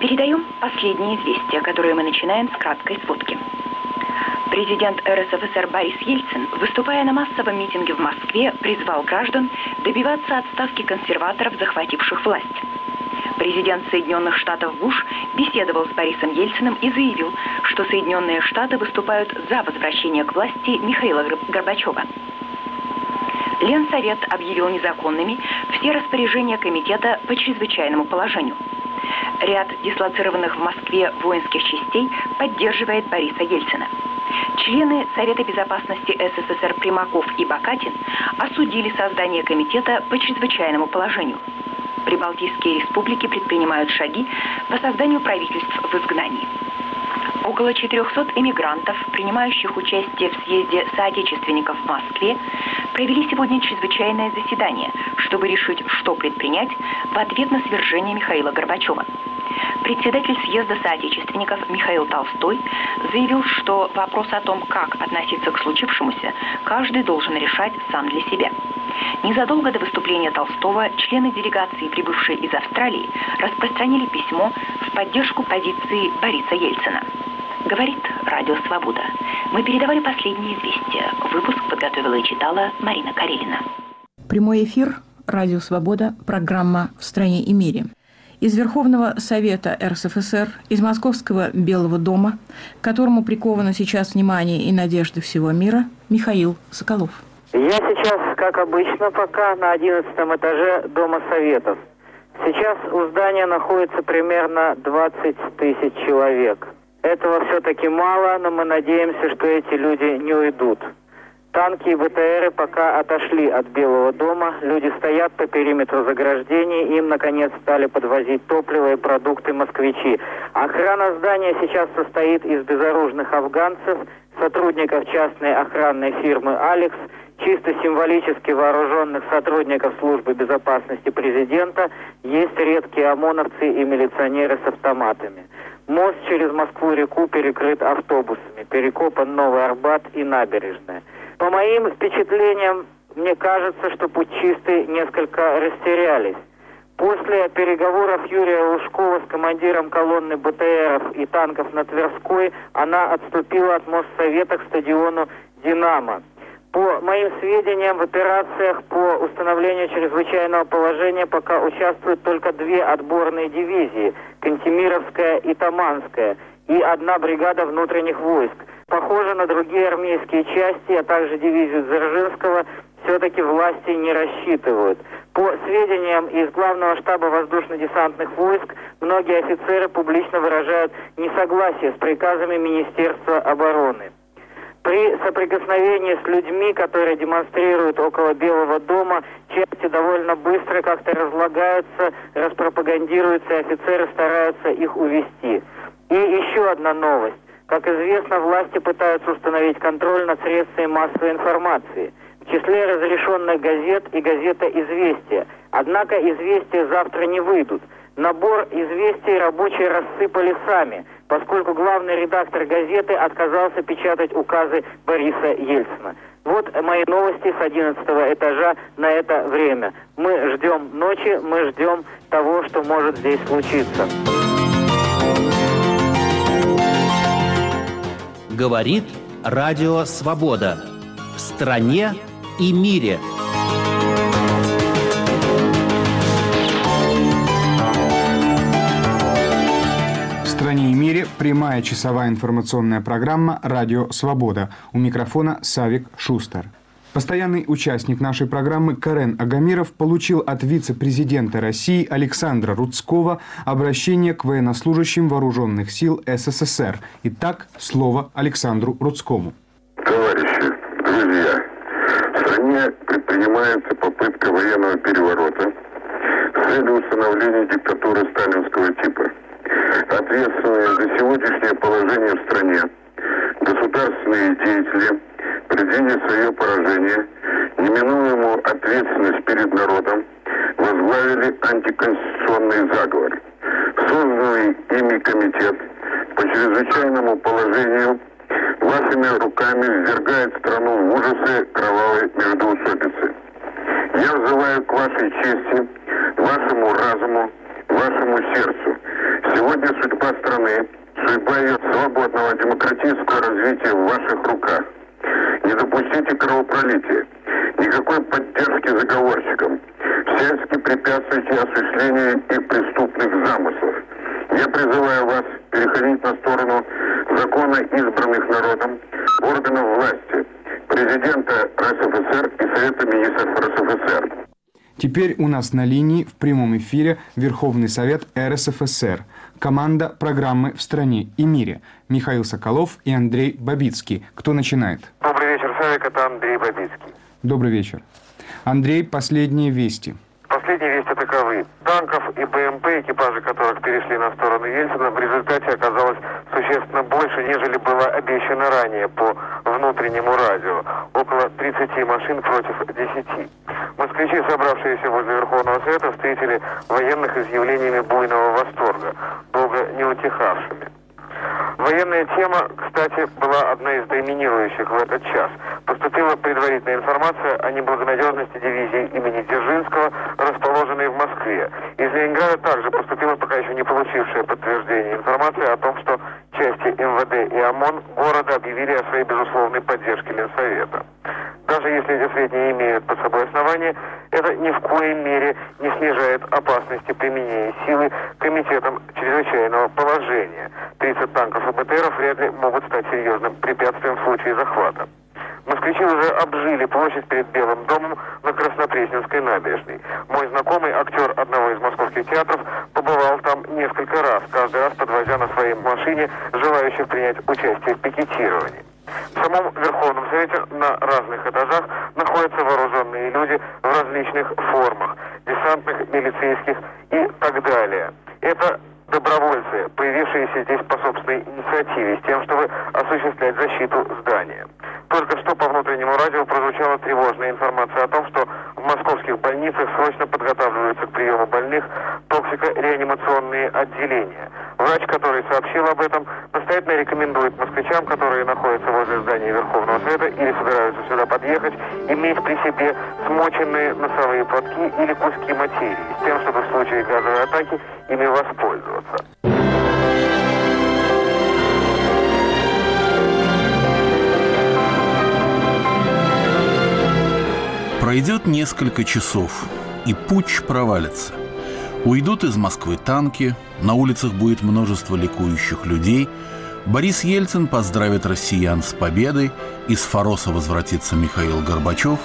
Передаем последние известия, которые мы начинаем с краткой сводки. Президент РСФСР Борис Ельцин, выступая на массовом митинге в Москве, призвал граждан добиваться отставки консерваторов, захвативших власть. Президент Соединенных Штатов Буш беседовал с Борисом Ельциным и заявил, что Соединенные Штаты выступают за возвращение к власти Михаила Горбачева. Ленсовет объявил незаконными все распоряжения комитета по чрезвычайному положению. Ряд дислоцированных в Москве воинских частей поддерживает Бориса Ельцина. Члены Совета безопасности СССР Примаков и Бакатин осудили создание комитета по чрезвычайному положению. Прибалтийские республики предпринимают шаги по созданию правительств в изгнании. Около 400 эмигрантов, принимающих участие в съезде соотечественников в Москве, провели сегодня чрезвычайное заседание, чтобы решить, что предпринять в ответ на свержение Михаила Горбачева. Председатель съезда соотечественников Михаил Толстой заявил, что вопрос о том, как относиться к случившемуся, каждый должен решать сам для себя. Незадолго до выступления Толстого члены делегации, прибывшие из Австралии, распространили письмо в поддержку позиции Бориса Ельцина. Говорит Радио Свобода. Мы передавали последние известия. Выпуск подготовила и читала Марина Карелина. Прямой эфир Радио Свобода, программа «В стране и мире». Из Верховного Совета РСФСР, из Московского Белого дома, к которому приковано сейчас внимание и надежды всего мира, Михаил Соколов. Я сейчас, как обычно, пока на 11 этаже Дома Советов. Сейчас у здания находится примерно 20 тысяч человек. Этого все-таки мало, но мы надеемся, что эти люди не уйдут. Танки и БТРы пока отошли от Белого дома. Люди стоят по периметру заграждений. Им, наконец, стали подвозить топливо и продукты москвичи. Охрана здания сейчас состоит из безоружных афганцев, сотрудников частной охранной фирмы «Алекс», чисто символически вооруженных сотрудников службы безопасности президента, есть редкие ОМОНовцы и милиционеры с автоматами. Мост через Москву-реку перекрыт автобусами, перекопан Новый Арбат и набережная. По моим впечатлениям, мне кажется, что путчисты несколько растерялись. После переговоров Юрия Лужкова с командиром колонны БТРов и танков на Тверской, она отступила от Моссовета к стадиону «Динамо». По моим сведениям, в операциях по установлению чрезвычайного положения пока участвуют только две отборные дивизии – Кантемировская и Таманская, и одна бригада внутренних войск. Похоже на другие армейские части, а также дивизию Дзержинского, все-таки власти не рассчитывают. По сведениям из главного штаба воздушно-десантных войск, многие офицеры публично выражают несогласие с приказами Министерства обороны. При соприкосновении с людьми, которые демонстрируют около Белого дома, части довольно быстро как-то разлагаются, распропагандируются, и офицеры стараются их увести. И еще одна новость. Как известно, власти пытаются установить контроль над средствами массовой информации. В числе разрешенных газет и газета «Известия». Однако «Известия» завтра не выйдут. Набор «Известий» рабочие рассыпали сами – поскольку главный редактор газеты отказался печатать указы Бориса Ельцина. Вот мои новости с 11 этажа на это время. Мы ждем ночи, мы ждем того, что может здесь случиться. Говорит Радио Свобода. В стране и мире. Эфире прямая часовая информационная программа «Радио Свобода». У микрофона Савик Шустер. Постоянный участник нашей программы Карен Агамиров получил от вице-президента России Александра Рудского обращение к военнослужащим вооруженных сил СССР. Итак, слово Александру Рудскому. Товарищи, друзья, в стране предпринимается попытка военного переворота с целью установления диктатуры сталинского типа. Ответственные за сегодняшнее положение в стране государственные деятели – предвидя свое поражение, неминуемую ответственность перед народом, возглавили антиконституционный заговор. Созданный ими комитет по чрезвычайному положению вашими руками ввергает страну в ужасы кровавой междоусобицы. Я взываю к вашей чести, вашему разуму, вашему сердцу. Сегодня судьба страны, судьба ее свободного демократического развития в ваших руках. Не допустите кровопролития. Никакой поддержки заговорщикам. Всячески препятствуйте осуществлению их преступных замыслов. Я призываю вас переходить на сторону закона, избранных народом, органов власти, президента РСФСР и Совета министров РСФСР. Теперь у нас на линии в прямом эфире Верховный Совет РСФСР – команда программы «В стране и мире». Михаил Соколов и Андрей Бабицкий. Кто начинает? Добрый вечер, Савик, это Андрей Бабицкий. Добрый вечер. Андрей, последние вести. Последние вести таковы. Танков и БМП, экипажи которых перешли на сторону Ельцина, в результате оказалось существенно больше, нежели было обещано ранее по внутреннему радио. Около 30 машин против 10. Москвичи, собравшиеся возле Верховного Совета, встретили военных изъявлениями буйного восторга, долго не утихавшими. Военная тема, кстати, была одна из доминирующих в этот час. Поступила предварительная информация о неблагонадежности дивизии имени Дзержинского, расположенной в Москве. Из Ленинграда также поступила пока еще не получившая подтверждение информация о том, что части МВД и ОМОН города объявили о своей безусловной поддержке Ленсовета. Даже если эти сведения имеют под собой основания, это ни в коей мере не снижает опасности применения силы комитетом чрезвычайного положения. 30 танков и БТРов вряд ли могут стать серьезным препятствием в случае захвата. Москвичи уже обжили площадь перед Белым домом на Краснопресненской набережной. Мой знакомый, актер одного из московских театров, побывал там несколько раз, каждый раз подвозя на своей машине желающих принять участие в пикетировании. В самом Верховном Совете на разных этажах находятся вооруженные люди в различных формах, десантных, милицейских и так далее. Это добровольцы, появившиеся здесь по собственной инициативе, с тем, чтобы осуществлять защиту здания. Только что по внутреннему радио прозвучала тревожная информация о том, что в московских больницах срочно подготавливаются к приему больных токсико-реанимационные отделения. Врач, который сообщил об этом, настоятельно рекомендует москвичам, которые находятся возле здания Верховного Совета или собираются сюда подъехать, иметь при себе смоченные носовые платки или куски материи, с тем, чтобы в случае газовой атаки ими воспользоваться. Пройдет несколько часов, и путь провалится. Уйдут из Москвы танки, на улицах будет множество ликующих людей, Борис Ельцин поздравит россиян с победой, из Фороса возвратится Михаил Горбачев,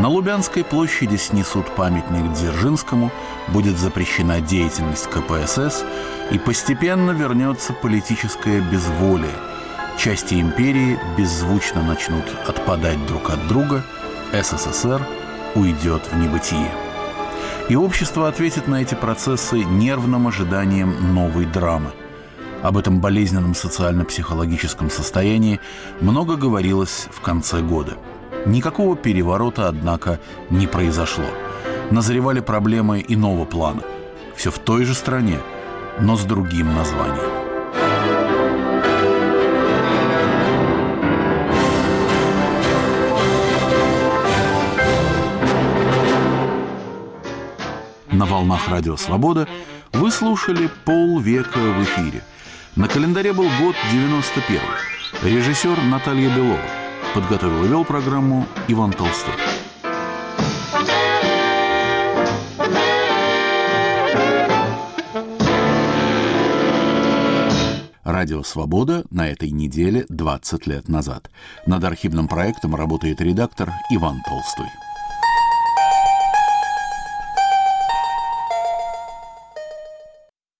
на Лубянской площади снесут памятник Дзержинскому, будет запрещена деятельность КПСС, и постепенно вернется политическое безволие. Части империи беззвучно начнут отпадать друг от друга – СССР уйдет в небытие. И общество ответит на эти процессы нервным ожиданием новой драмы. Об этом болезненном социально-психологическом состоянии много говорилось в конце года. Никакого переворота, однако, не произошло. Назревали проблемы иного плана. Все в той же стране, но с другим названием. На волнах Радио Свобода вы слушали полвека в эфире. На календаре был год 91 Режиссер Наталья Белова. Подготовил и вел программу Иван Толстой. Радио «Свобода» на этой неделе 20 лет назад. Над архивным проектом работает редактор Иван Толстой.